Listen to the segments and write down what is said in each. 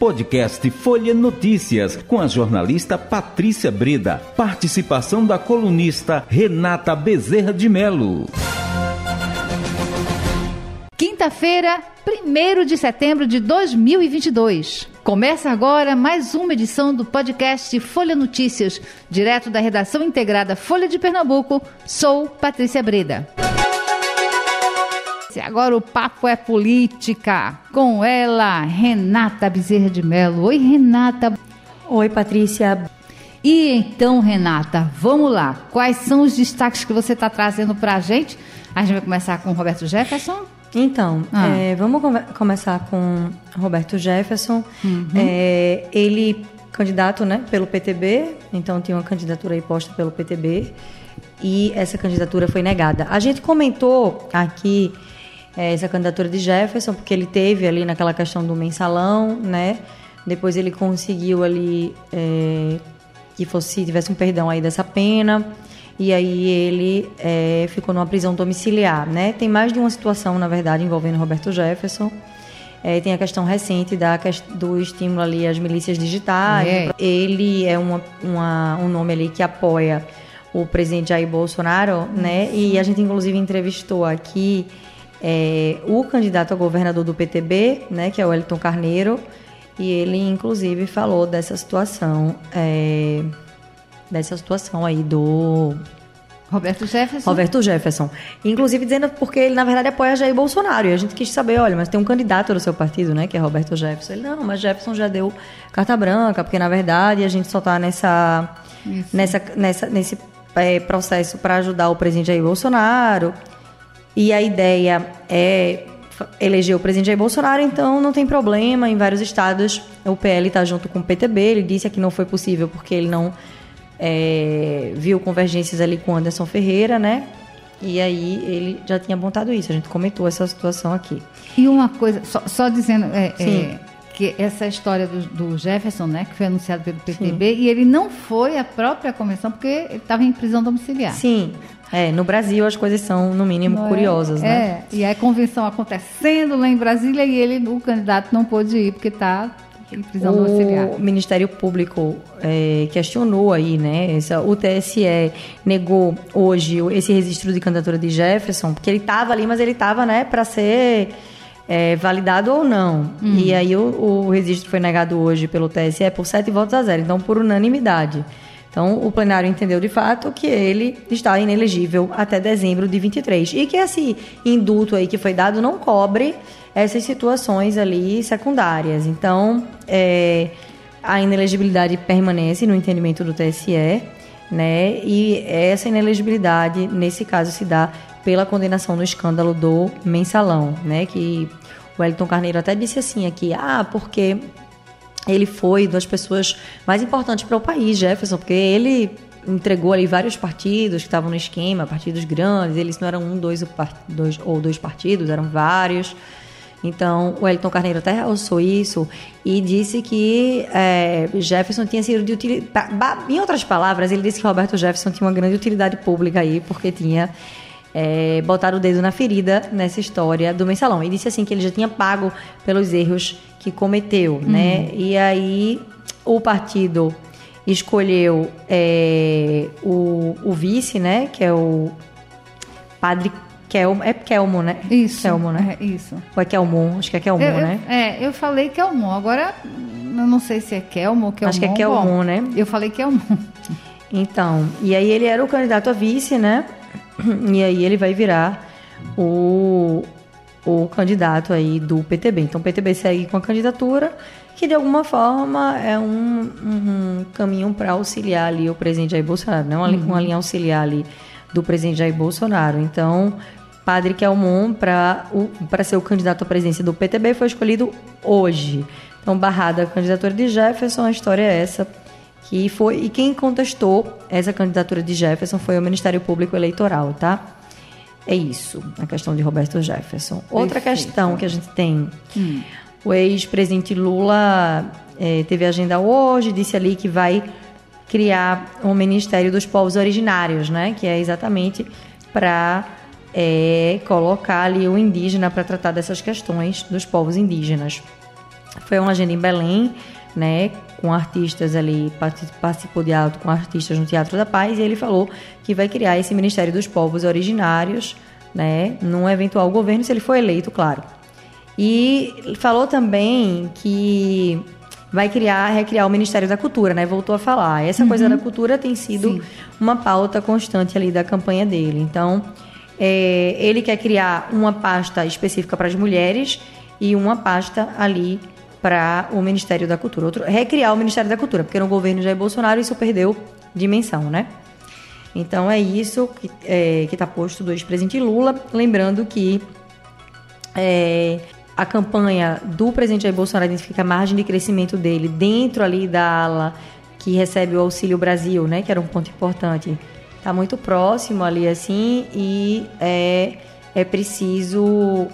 Podcast Folha Notícias, com a jornalista Patrícia Breda. Participação da colunista Renata Bezerra de Melo. Quinta-feira, 1 de setembro de 2022. Começa agora mais uma edição do podcast Folha Notícias, direto da redação integrada Folha de Pernambuco. Sou Patrícia Breda. Agora o papo é política. Com ela, Renata Bezerra de Mello. Oi, Renata. Oi, Patrícia. E então, Renata, vamos lá. Quais são os destaques que você está trazendo para a gente? A gente vai começar com Roberto Jefferson. Então, ah. é, vamos come começar com Roberto Jefferson. Uhum. É, ele candidato, né, pelo PTB. Então tinha uma candidatura aí posta pelo PTB e essa candidatura foi negada. A gente comentou aqui é, essa candidatura de Jefferson, porque ele teve ali naquela questão do mensalão, né? Depois ele conseguiu ali é, que fosse tivesse um perdão aí dessa pena e aí ele é, ficou numa prisão domiciliar, né? Tem mais de uma situação, na verdade, envolvendo Roberto Jefferson. É, tem a questão recente da, do estímulo ali às milícias digitais. É. Ele é uma, uma, um nome ali que apoia o presidente Jair Bolsonaro, né? E a gente inclusive entrevistou aqui é, o candidato a governador do PTB, né, que é o Elton Carneiro, e ele inclusive falou dessa situação, é, dessa situação aí do Roberto Jefferson. Roberto Jefferson. Inclusive dizendo porque ele, na verdade, apoia Jair Bolsonaro. E a gente quis saber, olha, mas tem um candidato do seu partido, né? Que é Roberto Jefferson. Ele, não, mas Jefferson já deu carta branca, porque na verdade a gente só está nessa, nessa, nessa, nesse é, processo para ajudar o presidente Jair Bolsonaro e a ideia é eleger o presidente Jair Bolsonaro, então não tem problema. Em vários estados, o PL está junto com o PTB. Ele disse que não foi possível porque ele não é, viu convergências ali com Anderson Ferreira, né? E aí ele já tinha apontado isso. A gente comentou essa situação aqui. E uma coisa, só, só dizendo é, é, que essa história do, do, Jefferson, né, que foi anunciado pelo PTB, Sim. e ele não foi à própria convenção porque ele estava em prisão domiciliar. Sim. É, no Brasil as coisas são, no mínimo, não é? curiosas, é, né? É, e a convenção acontecendo lá em Brasília e ele, o candidato, não pôde ir porque está em prisão o domiciliar. O Ministério Público é, questionou aí, né? Essa, o TSE negou hoje esse registro de candidatura de Jefferson, porque ele estava ali, mas ele estava, né, para ser é, validado ou não. Uhum. E aí o, o registro foi negado hoje pelo TSE por sete votos a zero, então por unanimidade. Então, o plenário entendeu de fato que ele está inelegível até dezembro de 23 e que esse indulto aí que foi dado não cobre essas situações ali secundárias. Então, é, a inelegibilidade permanece no entendimento do TSE, né? E essa inelegibilidade, nesse caso, se dá pela condenação no escândalo do mensalão, né? Que o Wellington Carneiro até disse assim aqui, ah, porque ele foi das pessoas mais importantes para o país, Jefferson, porque ele entregou ali vários partidos que estavam no esquema, partidos grandes, eles não eram um, dois, dois ou dois partidos, eram vários. Então, o Elton Carneiro até realçou isso e disse que é, Jefferson tinha sido de utilidade. Em outras palavras, ele disse que Roberto Jefferson tinha uma grande utilidade pública aí, porque tinha é, botado o dedo na ferida nessa história do mensalão. E disse assim que ele já tinha pago pelos erros que cometeu, uhum. né? E aí o partido escolheu é, o, o, vice, né? Que é o padre Kelmo. É Kelmo, né? Isso. Kelmo, né? É, isso. Ou é Kelmon? Acho que é Kelmon, eu, né? Eu, é, eu falei Kelmon. Agora, eu não sei se é Kelmo ou Kelmon. Acho que é Kelmon, né? Eu falei Kelmon. Então, e aí ele era o candidato a vice, né? E aí ele vai virar o, o candidato aí do PTB. Então o PTB segue com a candidatura, que de alguma forma é um, um caminho para auxiliar ali o presidente Jair Bolsonaro, não né? uma, uhum. linha auxiliar ali do presidente Jair Bolsonaro. Então, Padre Kelmon, para ser o candidato à presidência do PTB, foi escolhido hoje. Então, barrada a candidatura de Jefferson, a história é essa. Que foi, e quem contestou essa candidatura de Jefferson foi o Ministério Público Eleitoral, tá? É isso, a questão de Roberto Jefferson. Outra Perfeito. questão que a gente tem: hum. o ex-presidente Lula é, teve agenda hoje, disse ali que vai criar um Ministério dos Povos Originários, né? Que é exatamente para é, colocar ali o indígena para tratar dessas questões dos povos indígenas. Foi uma agenda em Belém, né? Com artistas ali, participou de alto com artistas no Teatro da Paz, e ele falou que vai criar esse Ministério dos Povos Originários, né? Num eventual governo, se ele for eleito, claro. E falou também que vai criar, recriar o Ministério da Cultura, né? Voltou a falar. Essa uhum. coisa da cultura tem sido Sim. uma pauta constante ali da campanha dele. Então, é, ele quer criar uma pasta específica para as mulheres e uma pasta ali para o Ministério da Cultura. Outro, recriar o Ministério da Cultura, porque no governo Jair Bolsonaro isso perdeu dimensão, né? Então é isso que é, está posto do ex-presidente Lula. Lembrando que é, a campanha do presidente Jair Bolsonaro identifica a margem de crescimento dele dentro ali da ala que recebe o Auxílio Brasil, né? Que era um ponto importante. Está muito próximo ali, assim, e é, é preciso...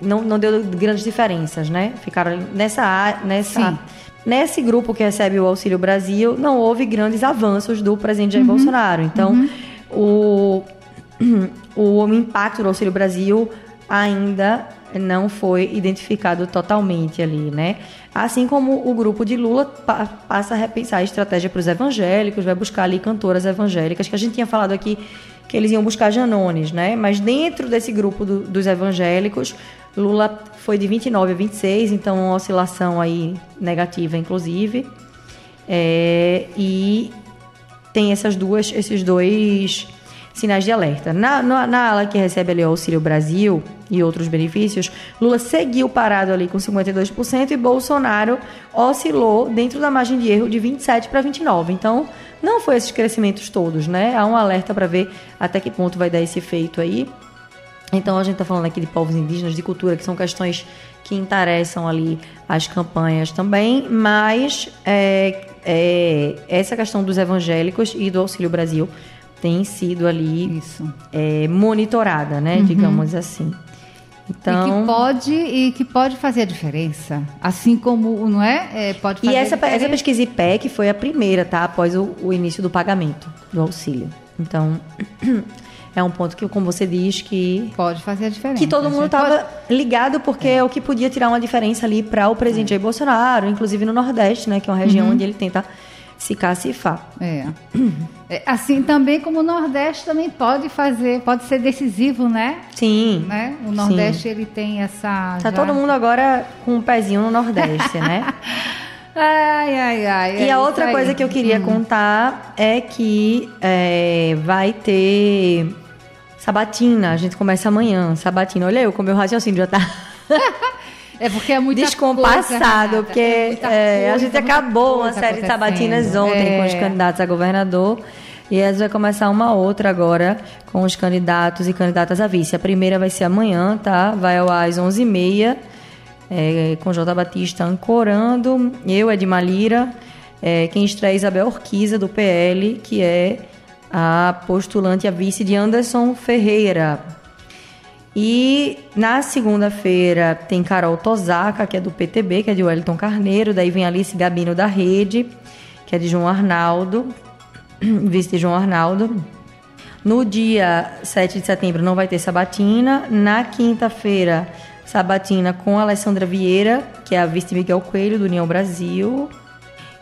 Não, não deu grandes diferenças, né? Ficaram nessa... nessa Nesse grupo que recebe o Auxílio Brasil, não houve grandes avanços do presidente Jair uhum. Bolsonaro. Então, uhum. o, o impacto do Auxílio Brasil ainda não foi identificado totalmente ali, né? Assim como o grupo de Lula pa passa a repensar a estratégia para os evangélicos, vai buscar ali cantoras evangélicas, que a gente tinha falado aqui que eles iam buscar Janones, né? Mas dentro desse grupo do, dos evangélicos, Lula foi de 29 a 26, então uma oscilação aí negativa, inclusive. É, e tem essas duas, esses dois sinais de alerta. Na, na, na, ala que recebe ali o Auxílio Brasil e outros benefícios, Lula seguiu parado ali com 52% e Bolsonaro oscilou dentro da margem de erro de 27 para 29. Então, não foi esses crescimentos todos, né? Há um alerta para ver até que ponto vai dar esse efeito aí. Então, a gente está falando aqui de povos indígenas, de cultura, que são questões que interessam ali as campanhas também, mas é, é, essa questão dos evangélicos e do Auxílio Brasil tem sido ali é, monitorada, né? Uhum. Digamos assim. Então, e que pode e que pode fazer a diferença, assim como não é, é pode fazer. E essa, essa pesquisa IPEC foi a primeira, tá? Após o, o início do pagamento do auxílio. Então é um ponto que, como você diz, que pode fazer a diferença. Que todo mundo estava pode... ligado porque é. é. o que podia tirar uma diferença ali para o presidente é. Jair Bolsonaro, inclusive no Nordeste, né? Que é uma região uhum. onde ele tenta se cacifar. É. é. Assim também como o Nordeste também pode fazer, pode ser decisivo, né? Sim. Né? O Nordeste sim. ele tem essa. Tá já... todo mundo agora com um pezinho no Nordeste, né? Ai, ai, ai. E é a outra coisa que eu queria hum. contar é que é, vai ter sabatina. A gente começa amanhã, sabatina. Olha eu, como meu raciocínio já tá. É porque é muito descompassado, coisa, porque é coisa, é, a gente acabou uma série de sabatinas ontem é. com os é. candidatos a governador. E a gente vai começar uma outra agora com os candidatos e candidatas a vice. A primeira vai ser amanhã, tá? Vai ao às 11h30, é, com J. Batista ancorando. Eu, Edma Lira. É, quem estreia Isabel Orquiza, do PL, que é a postulante a vice de Anderson Ferreira. E na segunda-feira tem Carol Tosaka, que é do PTB, que é de Wellington Carneiro. Daí vem Alice Gabino da Rede, que é de João Arnaldo, vice de João Arnaldo. No dia 7 de setembro não vai ter sabatina. Na quinta-feira, sabatina com Alessandra Vieira, que é a vice de Miguel Coelho, do União Brasil.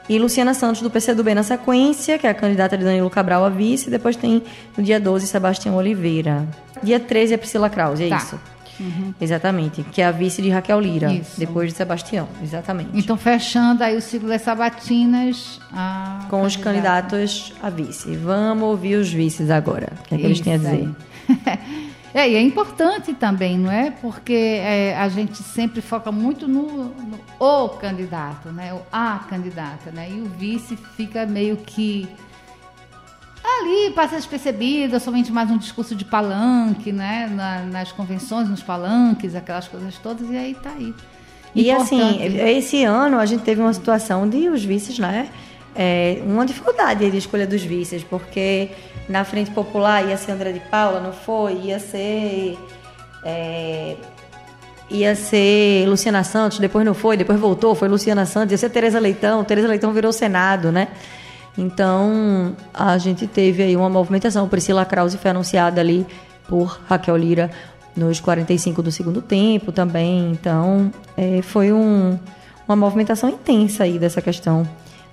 E Luciana Santos, do PCdoB, na sequência, que é a candidata de Danilo Cabral a vice. Depois tem, no dia 12, Sebastião Oliveira. Dia 13 é Priscila Krause, é tá. isso? Uhum. Exatamente. Que é a vice de Raquel Lira, isso. depois de Sebastião. Exatamente. Então, fechando aí o ciclo das sabatinas. com candidata. os candidatos a vice. Vamos ouvir os vices agora. O que, é que eles têm a dizer? É, e é importante também, não é? Porque é, a gente sempre foca muito no, no, o candidato, né? O a candidata, né? E o vice fica meio que ali passa despercebido, é somente mais um discurso de palanque, né? Na, nas convenções, nos palanques, aquelas coisas todas, e aí tá aí. E assim, esse ano a gente teve uma situação de os vices, né? É, uma dificuldade de escolha dos vices, porque na Frente Popular ia ser André de Paula, não foi? Ia ser. É, ia ser Luciana Santos, depois não foi, depois voltou, foi Luciana Santos, ia ser Tereza Leitão, Tereza Leitão virou Senado, né? Então, a gente teve aí uma movimentação. Priscila Krause foi anunciada ali por Raquel Lira nos 45 do segundo tempo também. Então, é, foi um, uma movimentação intensa aí dessa questão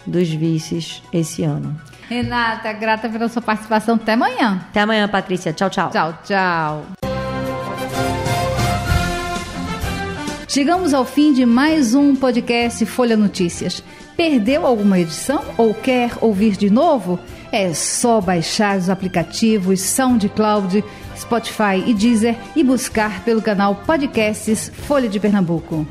dos vices esse ano. Renata, grata pela sua participação. Até amanhã. Até amanhã, Patrícia. Tchau, tchau. Tchau, tchau. Chegamos ao fim de mais um podcast Folha Notícias. Perdeu alguma edição ou quer ouvir de novo? É só baixar os aplicativos SoundCloud, Spotify e Deezer e buscar pelo canal Podcasts Folha de Pernambuco.